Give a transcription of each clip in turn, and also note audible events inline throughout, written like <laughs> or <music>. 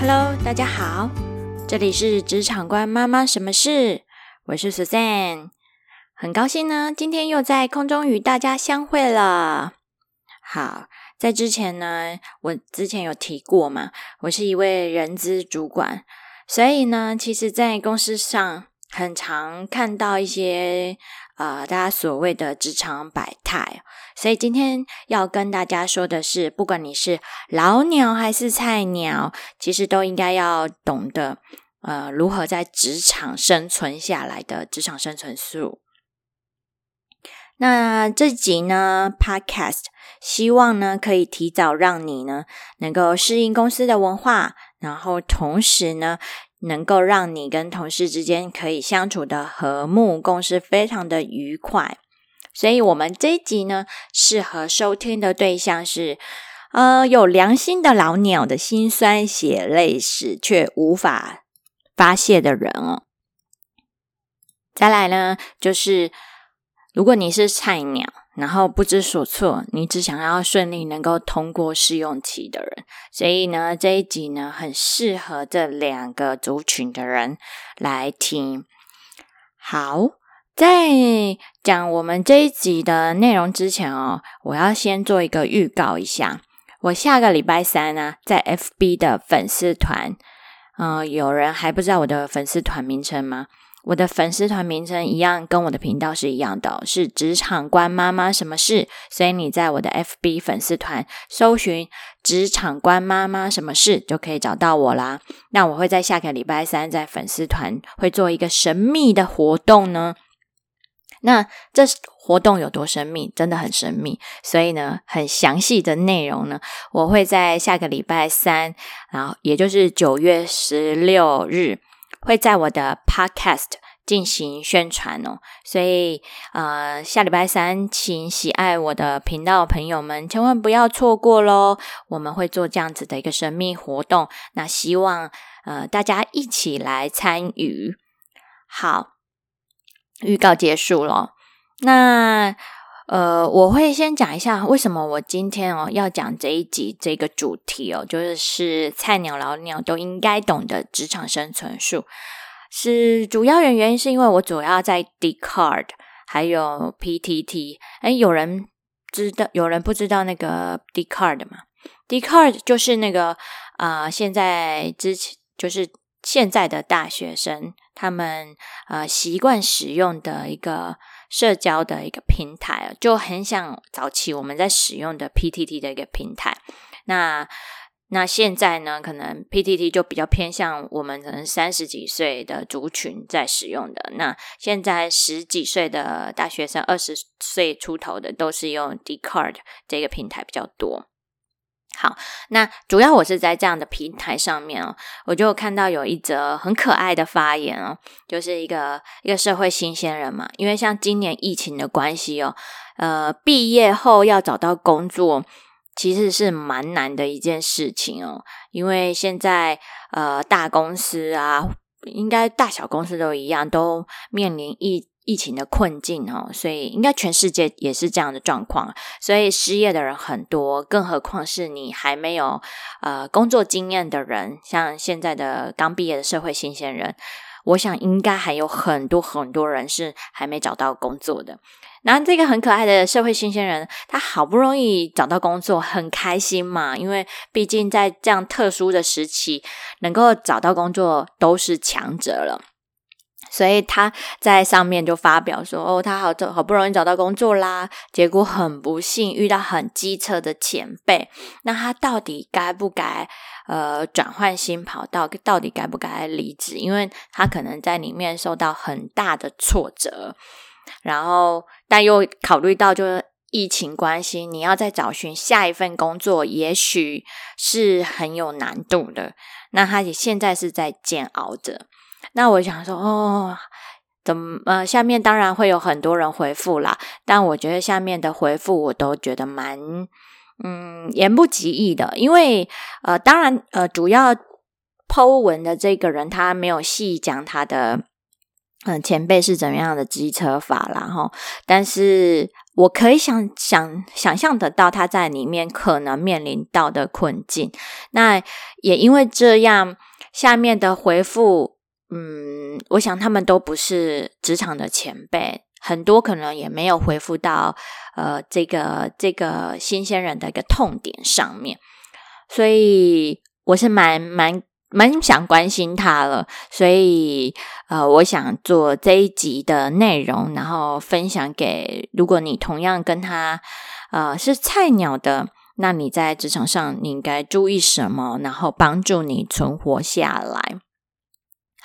Hello，大家好，这里是职场官妈妈什么事？我是 Suzanne，很高兴呢，今天又在空中与大家相会了。好，在之前呢，我之前有提过嘛，我是一位人资主管，所以呢，其实在公司上很常看到一些。呃，大家所谓的职场百态，所以今天要跟大家说的是，不管你是老鸟还是菜鸟，其实都应该要懂得呃如何在职场生存下来的职场生存术。那这集呢，Podcast 希望呢可以提早让你呢能够适应公司的文化，然后同时呢。能够让你跟同事之间可以相处的和睦共事，非常的愉快。所以，我们这一集呢，适合收听的对象是，呃，有良心的老鸟的辛酸血泪史，却无法发泄的人哦。再来呢，就是如果你是菜鸟。然后不知所措，你只想要顺利能够通过试用期的人，所以呢，这一集呢很适合这两个族群的人来听。好，在讲我们这一集的内容之前哦，我要先做一个预告一下，我下个礼拜三呢，在 FB 的粉丝团，嗯，有人还不知道我的粉丝团名称吗？我的粉丝团名称一样，跟我的频道是一样的，是职场官妈妈什么事？所以你在我的 FB 粉丝团搜寻“职场官妈妈什么事”就可以找到我啦。那我会在下个礼拜三在粉丝团会做一个神秘的活动呢。那这活动有多神秘？真的很神秘。所以呢，很详细的内容呢，我会在下个礼拜三，然后也就是九月十六日。会在我的 Podcast 进行宣传哦，所以呃，下礼拜三，请喜爱我的频道朋友们千万不要错过喽！我们会做这样子的一个神秘活动，那希望呃大家一起来参与。好，预告结束了，那。呃，我会先讲一下为什么我今天哦要讲这一集这个主题哦，就是是菜鸟老鸟都应该懂的职场生存术。是主要原因是因为我主要在 d c a r d 还有 PTT。哎，有人知道？有人不知道那个 d c a r d 吗 d c a r d 就是那个啊，现在之前就是现在的大学生他们呃习惯使用的一个。社交的一个平台就很想早期我们在使用的 PTT 的一个平台。那那现在呢，可能 PTT 就比较偏向我们可能三十几岁的族群在使用的。那现在十几岁的大学生、二十岁出头的都是用 Dcard 这个平台比较多。好，那主要我是在这样的平台上面哦，我就看到有一则很可爱的发言哦，就是一个一个社会新鲜人嘛，因为像今年疫情的关系哦，呃，毕业后要找到工作其实是蛮难的一件事情哦，因为现在呃大公司啊，应该大小公司都一样，都面临疫。疫情的困境哦，所以应该全世界也是这样的状况，所以失业的人很多，更何况是你还没有呃工作经验的人，像现在的刚毕业的社会新鲜人，我想应该还有很多很多人是还没找到工作的。然后这个很可爱的社会新鲜人，他好不容易找到工作，很开心嘛，因为毕竟在这样特殊的时期，能够找到工作都是强者了。所以他在上面就发表说：“哦，他好好不容易找到工作啦，结果很不幸遇到很机车的前辈。那他到底该不该呃转换新跑道？到底该不该离职？因为他可能在里面受到很大的挫折，然后但又考虑到就是疫情关系，你要再找寻下一份工作，也许是很有难度的。那他也现在是在煎熬着。”那我想说，哦，怎么呃，下面当然会有很多人回复啦，但我觉得下面的回复我都觉得蛮嗯言不及义的，因为呃，当然呃，主要剖文的这个人他没有细讲他的嗯前辈是怎么样的机车法啦哈，但是我可以想想想象得到他在里面可能面临到的困境。那也因为这样，下面的回复，嗯，我想他们都不是职场的前辈，很多可能也没有回复到呃这个这个新鲜人的一个痛点上面，所以我是蛮蛮。蛮想关心他了，所以呃，我想做这一集的内容，然后分享给如果你同样跟他呃是菜鸟的，那你在职场上你应该注意什么，然后帮助你存活下来。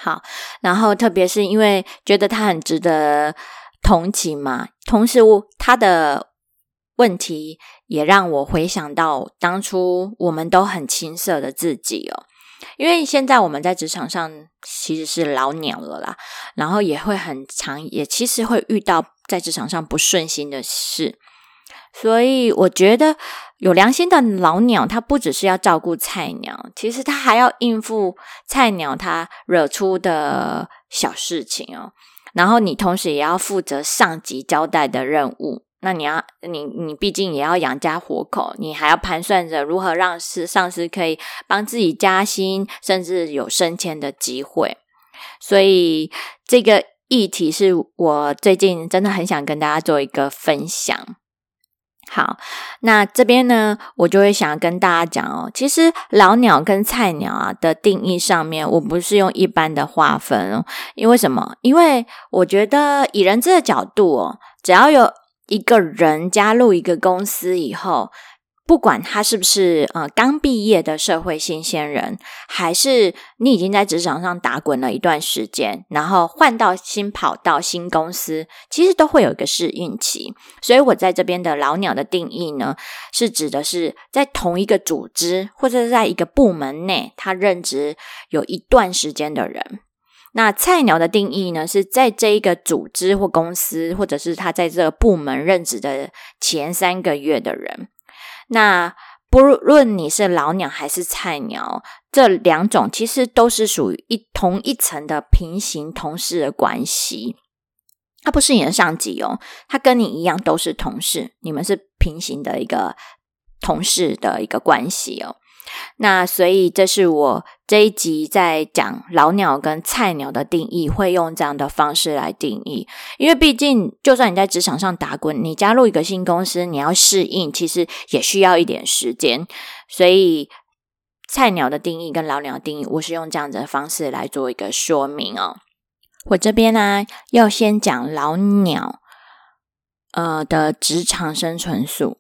好，然后特别是因为觉得他很值得同情嘛，同时他的问题也让我回想到当初我们都很青涩的自己哦。因为现在我们在职场上其实是老鸟了啦，然后也会很常，也其实会遇到在职场上不顺心的事，所以我觉得有良心的老鸟，他不只是要照顾菜鸟，其实他还要应付菜鸟他惹出的小事情哦，然后你同时也要负责上级交代的任务。那你要你你毕竟也要养家活口，你还要盘算着如何让是上司可以帮自己加薪，甚至有升迁的机会。所以这个议题是我最近真的很想跟大家做一个分享。好，那这边呢，我就会想跟大家讲哦，其实老鸟跟菜鸟啊的定义上面，我不是用一般的划分哦，因为什么？因为我觉得以人资的角度哦，只要有。一个人加入一个公司以后，不管他是不是呃刚毕业的社会新鲜人，还是你已经在职场上打滚了一段时间，然后换到新跑道、新公司，其实都会有一个适应期。所以我在这边的老鸟的定义呢，是指的是在同一个组织或者在一个部门内，他任职有一段时间的人。那菜鸟的定义呢，是在这一个组织或公司，或者是他在这个部门任职的前三个月的人。那不论你是老鸟还是菜鸟，这两种其实都是属于一同一层的平行同事的关系。他不是你的上级哦，他跟你一样都是同事，你们是平行的一个同事的一个关系哦。那所以，这是我这一集在讲老鸟跟菜鸟的定义，会用这样的方式来定义。因为毕竟，就算你在职场上打滚，你加入一个新公司，你要适应，其实也需要一点时间。所以，菜鸟的定义跟老鸟定义，我是用这样子的方式来做一个说明哦。我这边呢，要先讲老鸟呃的职场生存术。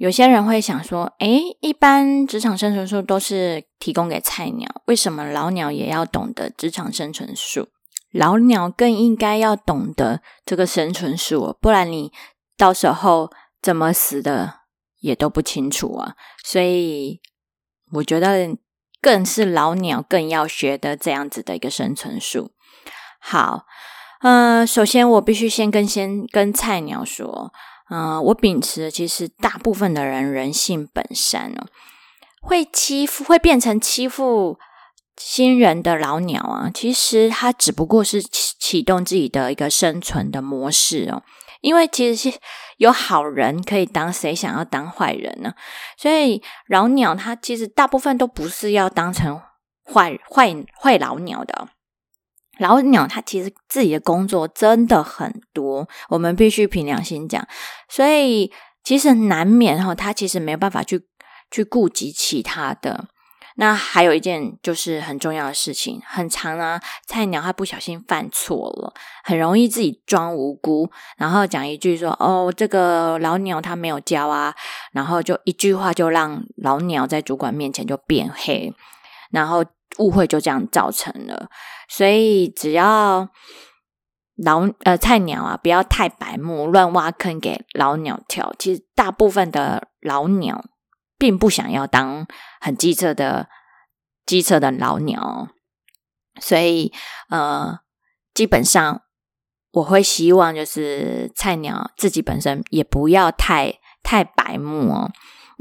有些人会想说：“诶，一般职场生存术都是提供给菜鸟，为什么老鸟也要懂得职场生存术？老鸟更应该要懂得这个生存术，不然你到时候怎么死的也都不清楚啊！所以我觉得更是老鸟更要学的这样子的一个生存术。好，呃，首先我必须先跟先跟菜鸟说。”嗯，我秉持其实大部分的人人性本善哦，会欺负会变成欺负新人的老鸟啊，其实他只不过是启启动自己的一个生存的模式哦，因为其实是有好人可以当，谁想要当坏人呢？所以老鸟他其实大部分都不是要当成坏坏坏老鸟的。老鸟他其实自己的工作真的很多，我们必须凭良心讲，所以其实难免哈，他其实没有办法去去顾及其他的。那还有一件就是很重要的事情，很长啊，菜鸟他不小心犯错了，很容易自己装无辜，然后讲一句说：“哦，这个老鸟他没有教啊。”然后就一句话就让老鸟在主管面前就变黑，然后。误会就这样造成了，所以只要老呃菜鸟啊，不要太白目，乱挖坑给老鸟跳。其实大部分的老鸟并不想要当很机车的机车的老鸟，所以呃，基本上我会希望就是菜鸟自己本身也不要太太白目哦。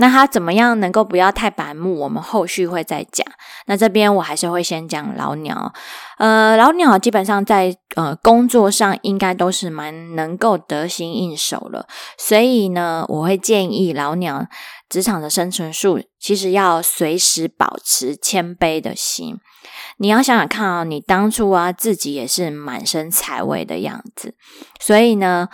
那他怎么样能够不要太白目？我们后续会再讲。那这边我还是会先讲老鸟，呃，老鸟基本上在呃工作上应该都是蛮能够得心应手了，所以呢，我会建议老鸟职场的生存术，其实要随时保持谦卑的心。你要想想看啊，你当初啊自己也是满身财位的样子，所以呢。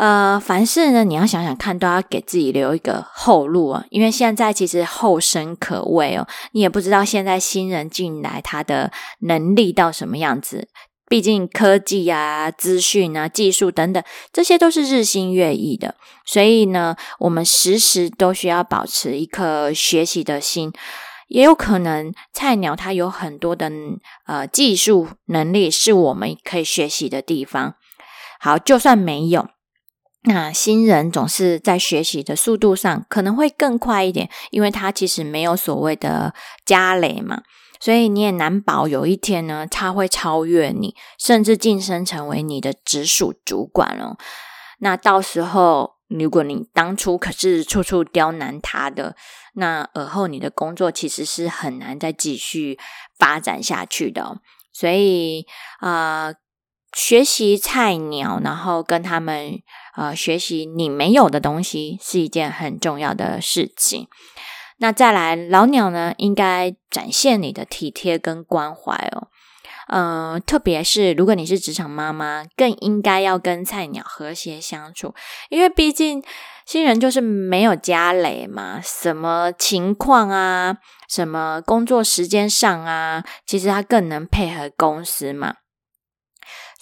呃，凡事呢，你要想想看，都要给自己留一个后路啊。因为现在其实后生可畏哦，你也不知道现在新人进来他的能力到什么样子。毕竟科技啊、资讯啊、技术等等，这些都是日新月异的。所以呢，我们时时都需要保持一颗学习的心。也有可能菜鸟他有很多的呃技术能力是我们可以学习的地方。好，就算没有。那新人总是在学习的速度上可能会更快一点，因为他其实没有所谓的家累嘛，所以你也难保有一天呢，他会超越你，甚至晋升成为你的直属主管哦。那到时候，如果你当初可是处处刁难他的，那而后你的工作其实是很难再继续发展下去的。所以啊。学习菜鸟，然后跟他们呃学习你没有的东西，是一件很重要的事情。那再来老鸟呢，应该展现你的体贴跟关怀哦。嗯，特别是如果你是职场妈妈，更应该要跟菜鸟和谐相处，因为毕竟新人就是没有家累嘛，什么情况啊，什么工作时间上啊，其实他更能配合公司嘛。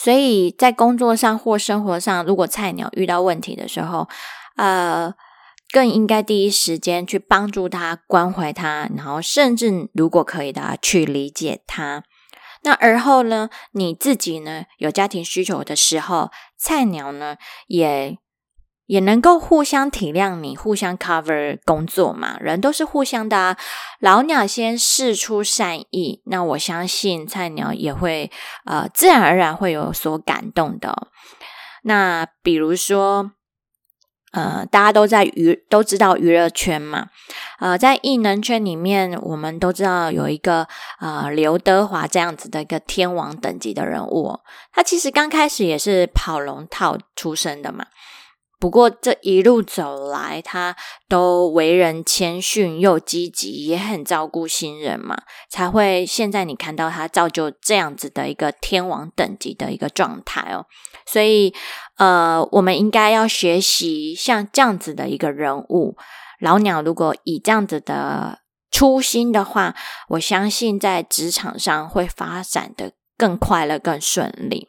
所以在工作上或生活上，如果菜鸟遇到问题的时候，呃，更应该第一时间去帮助他、关怀他，然后甚至如果可以的，去理解他。那而后呢，你自己呢有家庭需求的时候，菜鸟呢也。也能够互相体谅你，互相 cover 工作嘛，人都是互相的啊。老鸟先试出善意，那我相信菜鸟也会呃自然而然会有所感动的。那比如说，呃，大家都在娱都知道娱乐圈嘛，呃，在艺能圈里面，我们都知道有一个呃刘德华这样子的一个天王等级的人物，他其实刚开始也是跑龙套出身的嘛。不过这一路走来，他都为人谦逊又积极，也很照顾新人嘛，才会现在你看到他造就这样子的一个天王等级的一个状态哦。所以，呃，我们应该要学习像这样子的一个人物。老鸟如果以这样子的初心的话，我相信在职场上会发展的更快乐、更顺利。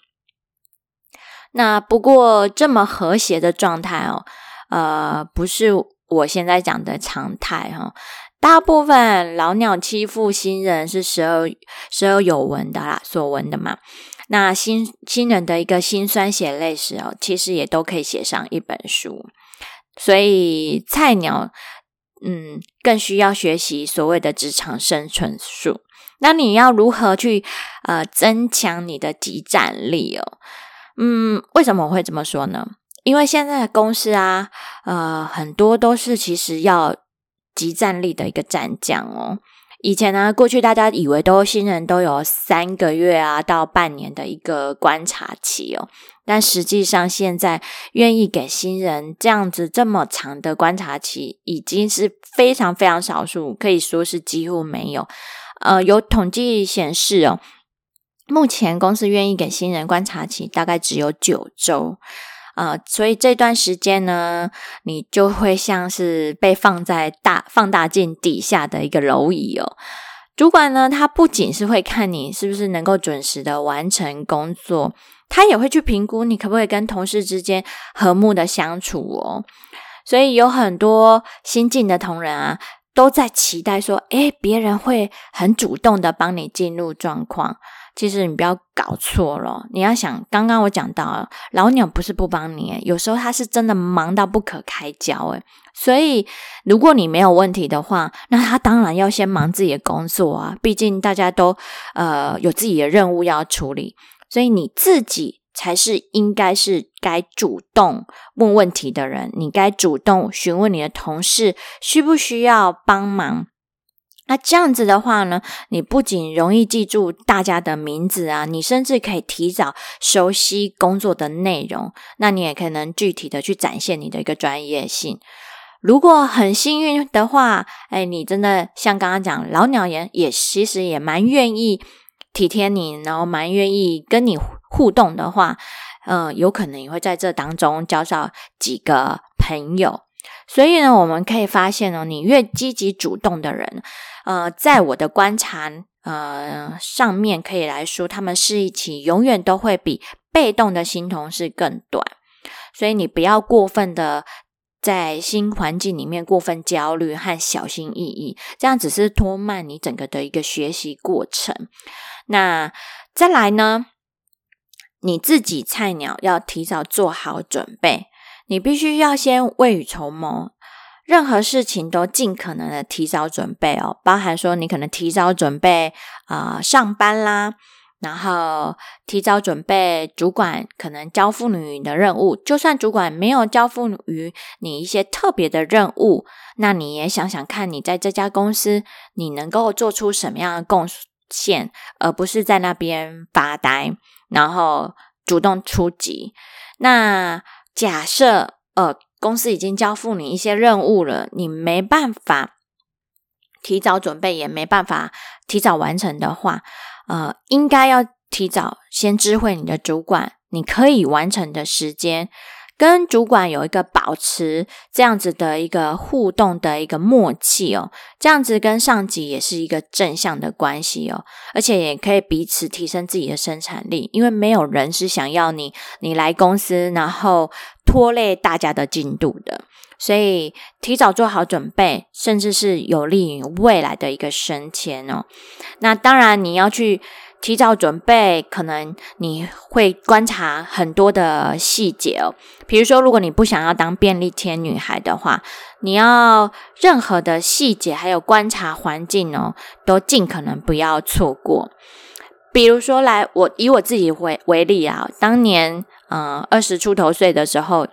那不过这么和谐的状态哦，呃，不是我现在讲的常态哈。大部分老鸟欺负新人是时而时而有闻的啦，所闻的嘛。那新新人的一个辛酸血泪史哦，其实也都可以写上一本书。所以菜鸟嗯，更需要学习所谓的职场生存术。那你要如何去呃增强你的集战力哦？嗯，为什么我会这么说呢？因为现在的公司啊，呃，很多都是其实要集战力的一个战将哦。以前呢，过去大家以为都新人都有三个月啊到半年的一个观察期哦，但实际上现在愿意给新人这样子这么长的观察期，已经是非常非常少数，可以说是几乎没有。呃，有统计显示哦。目前公司愿意给新人观察期大概只有九周，呃，所以这段时间呢，你就会像是被放在大放大镜底下的一个蝼蚁哦。主管呢，他不仅是会看你是不是能够准时的完成工作，他也会去评估你可不可以跟同事之间和睦的相处哦。所以有很多新进的同仁啊，都在期待说，诶，别人会很主动的帮你进入状况。其实你不要搞错了，你要想，刚刚我讲到，老鸟不是不帮你，有时候他是真的忙到不可开交，诶所以如果你没有问题的话，那他当然要先忙自己的工作啊，毕竟大家都呃有自己的任务要处理，所以你自己才是应该是该主动问问题的人，你该主动询问你的同事需不需要帮忙。那这样子的话呢，你不仅容易记住大家的名字啊，你甚至可以提早熟悉工作的内容。那你也可能具体的去展现你的一个专业性。如果很幸运的话，哎，你真的像刚刚讲，老鸟也也其实也蛮愿意体贴你，然后蛮愿意跟你互动的话，嗯，有可能也会在这当中交到几个朋友。所以呢，我们可以发现哦，你越积极主动的人，呃，在我的观察，呃，上面可以来说，他们是一起永远都会比被动的新同事更短。所以你不要过分的在新环境里面过分焦虑和小心翼翼，这样只是拖慢你整个的一个学习过程。那再来呢，你自己菜鸟要提早做好准备。你必须要先未雨绸缪，任何事情都尽可能的提早准备哦，包含说你可能提早准备啊上班啦，然后提早准备主管可能交付你的任务，就算主管没有交付于你一些特别的任务，那你也想想看你在这家公司你能够做出什么样的贡献，而不是在那边发呆，然后主动出击，那。假设呃，公司已经交付你一些任务了，你没办法提早准备，也没办法提早完成的话，呃，应该要提早先知会你的主管，你可以完成的时间。跟主管有一个保持这样子的一个互动的一个默契哦，这样子跟上级也是一个正向的关系哦，而且也可以彼此提升自己的生产力，因为没有人是想要你你来公司然后拖累大家的进度的，所以提早做好准备，甚至是有利于未来的一个升迁哦。那当然你要去。提早准备，可能你会观察很多的细节哦。比如说，如果你不想要当便利贴女孩的话，你要任何的细节还有观察环境哦，都尽可能不要错过。比如说，来我以我自己为为例啊，当年嗯二十出头岁的时候，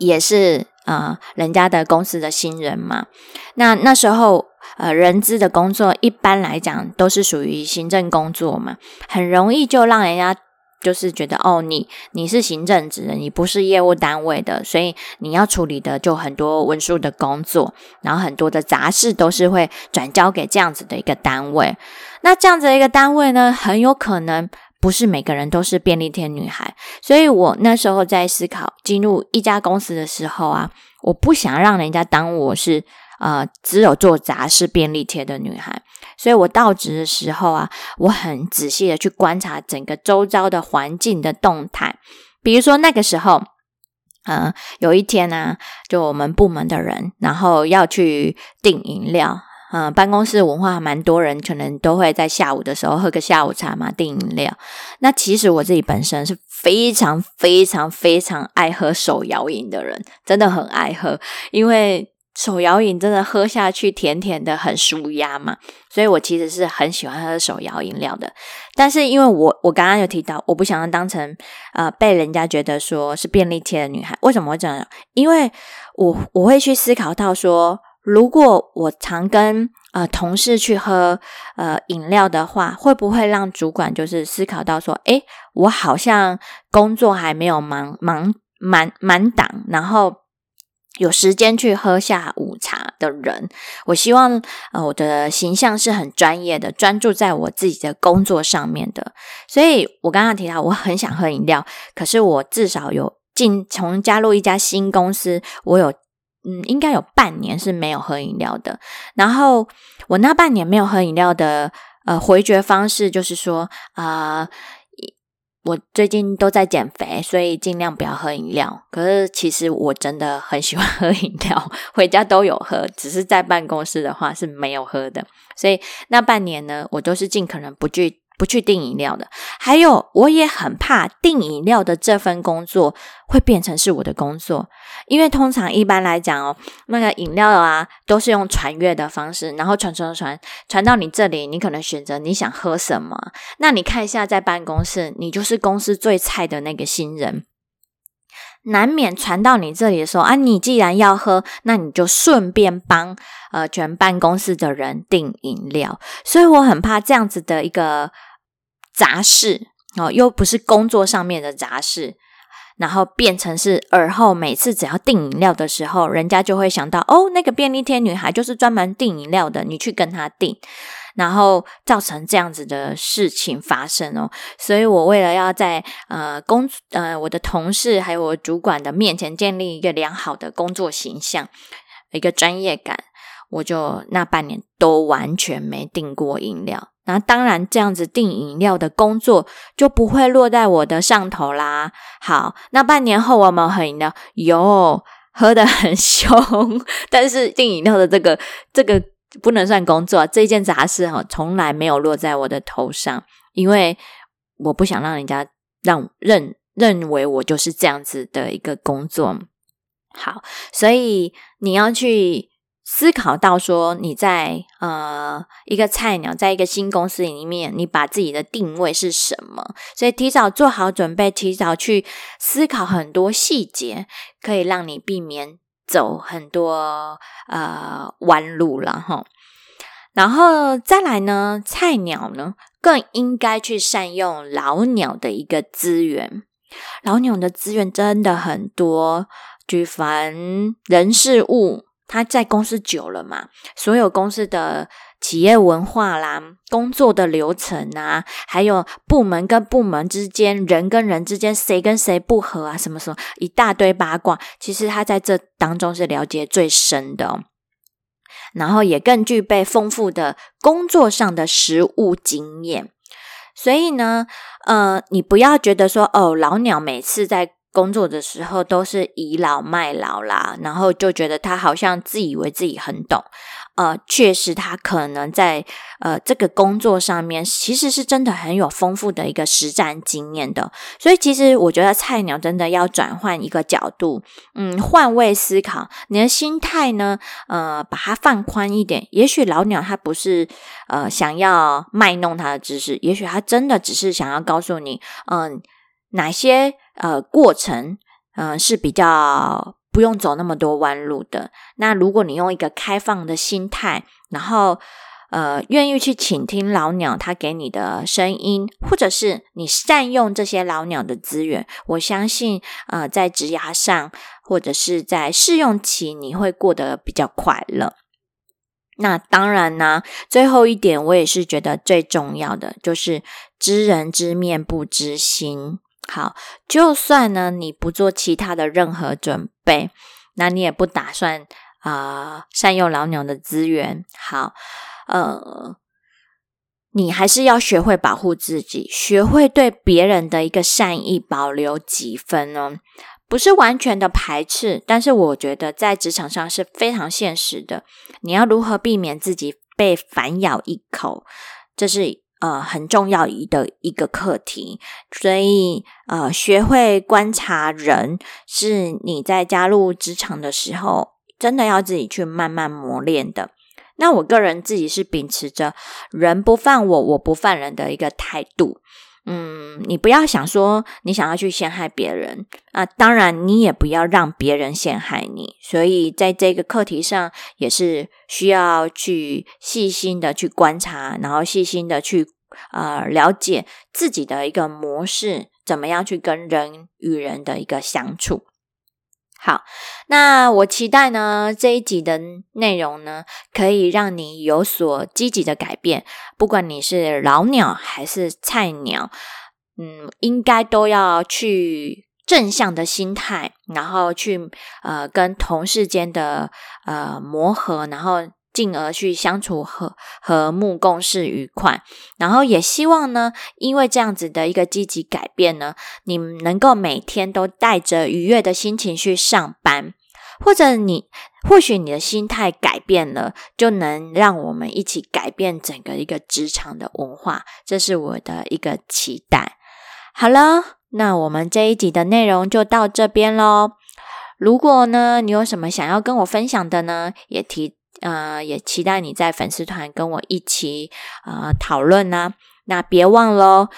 也是呃人家的公司的新人嘛，那那时候。呃，人资的工作一般来讲都是属于行政工作嘛，很容易就让人家就是觉得哦，你你是行政职的，你不是业务单位的，所以你要处理的就很多文书的工作，然后很多的杂事都是会转交给这样子的一个单位。那这样子的一个单位呢，很有可能不是每个人都是便利贴女孩，所以我那时候在思考进入一家公司的时候啊，我不想让人家当我是。呃，只有做杂事便利贴的女孩，所以我到职的时候啊，我很仔细的去观察整个周遭的环境的动态。比如说那个时候，嗯，有一天呢，就我们部门的人，然后要去订饮料，嗯，办公室文化蛮多人，可能都会在下午的时候喝个下午茶嘛，订饮料。那其实我自己本身是非常非常非常爱喝手摇饮的人，真的很爱喝，因为。手摇饮真的喝下去甜甜的，很舒压嘛，所以我其实是很喜欢喝手摇饮料的。但是因为我我刚刚有提到，我不想要当成呃被人家觉得说是便利贴的女孩。为什么会这样？因为我我会去思考到说，如果我常跟呃同事去喝呃饮料的话，会不会让主管就是思考到说，诶，我好像工作还没有忙忙满满档，然后。有时间去喝下午茶的人，我希望呃我的形象是很专业的，专注在我自己的工作上面的。所以我刚刚提到我很想喝饮料，可是我至少有进从加入一家新公司，我有嗯应该有半年是没有喝饮料的。然后我那半年没有喝饮料的呃回绝方式就是说啊。我最近都在减肥，所以尽量不要喝饮料。可是其实我真的很喜欢 <laughs> 喝饮料，回家都有喝，只是在办公室的话是没有喝的。所以那半年呢，我都是尽可能不去。不去订饮料的，还有我也很怕订饮料的这份工作会变成是我的工作，因为通常一般来讲哦，那个饮料啊都是用传阅的方式，然后传传传传到你这里，你可能选择你想喝什么。那你看一下在办公室，你就是公司最菜的那个新人，难免传到你这里的时候啊，你既然要喝，那你就顺便帮呃全办公室的人订饮料。所以我很怕这样子的一个杂事哦，又不是工作上面的杂事。然后变成是而后，每次只要订饮料的时候，人家就会想到哦，那个便利贴女孩就是专门订饮料的，你去跟她订，然后造成这样子的事情发生哦。所以我为了要在呃工呃我的同事还有我主管的面前建立一个良好的工作形象，一个专业感，我就那半年都完全没订过饮料。那当然，这样子订饮料的工作就不会落在我的上头啦。好，那半年后我们喝饮料，有喝的很 <laughs> 凶，但是订饮料的这个这个不能算工作，这件杂事哈，从来没有落在我的头上，因为我不想让人家让认认为我就是这样子的一个工作。好，所以你要去。思考到说你在呃一个菜鸟，在一个新公司里面，你把自己的定位是什么？所以提早做好准备，提早去思考很多细节，可以让你避免走很多呃弯路了哈。然后再来呢，菜鸟呢更应该去善用老鸟的一个资源，老鸟的资源真的很多，举凡人事物。他在公司久了嘛，所有公司的企业文化啦、工作的流程啊，还有部门跟部门之间、人跟人之间谁跟谁不和啊，什么什么一大堆八卦，其实他在这当中是了解最深的，然后也更具备丰富的工作上的实务经验。所以呢，呃，你不要觉得说哦，老鸟每次在。工作的时候都是倚老卖老啦，然后就觉得他好像自以为自己很懂，呃，确实他可能在呃这个工作上面其实是真的很有丰富的一个实战经验的，所以其实我觉得菜鸟真的要转换一个角度，嗯，换位思考，你的心态呢，呃，把它放宽一点，也许老鸟他不是呃想要卖弄他的知识，也许他真的只是想要告诉你，嗯。哪些呃过程，嗯是比较不用走那么多弯路的？那如果你用一个开放的心态，然后呃愿意去倾听老鸟他给你的声音，或者是你善用这些老鸟的资源，我相信呃在职涯上或者是在试用期，你会过得比较快乐。那当然呢，最后一点我也是觉得最重要的，就是知人知面不知心。好，就算呢，你不做其他的任何准备，那你也不打算啊善用老鸟的资源。好，呃，你还是要学会保护自己，学会对别人的一个善意保留几分哦？不是完全的排斥，但是我觉得在职场上是非常现实的。你要如何避免自己被反咬一口？这是。呃，很重要的一个课题，所以呃，学会观察人是你在加入职场的时候，真的要自己去慢慢磨练的。那我个人自己是秉持着人不犯我，我不犯人的一个态度。嗯，你不要想说你想要去陷害别人啊，当然你也不要让别人陷害你。所以在这个课题上，也是需要去细心的去观察，然后细心的去呃了解自己的一个模式，怎么样去跟人与人的一个相处。好，那我期待呢这一集的内容呢，可以让你有所积极的改变。不管你是老鸟还是菜鸟，嗯，应该都要去正向的心态，然后去呃跟同事间的呃磨合，然后。进而去相处和和睦共事愉快，然后也希望呢，因为这样子的一个积极改变呢，你能够每天都带着愉悦的心情去上班，或者你或许你的心态改变了，就能让我们一起改变整个一个职场的文化，这是我的一个期待。好了，那我们这一集的内容就到这边喽。如果呢，你有什么想要跟我分享的呢，也提。呃，也期待你在粉丝团跟我一起呃讨论呢。那别忘喽，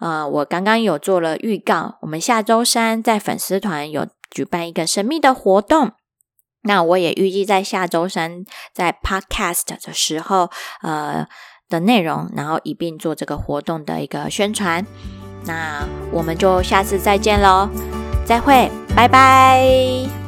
呃，我刚刚有做了预告，我们下周三在粉丝团有举办一个神秘的活动。那我也预计在下周三在 Podcast 的时候，呃的内容，然后一并做这个活动的一个宣传。那我们就下次再见喽，再会，拜拜。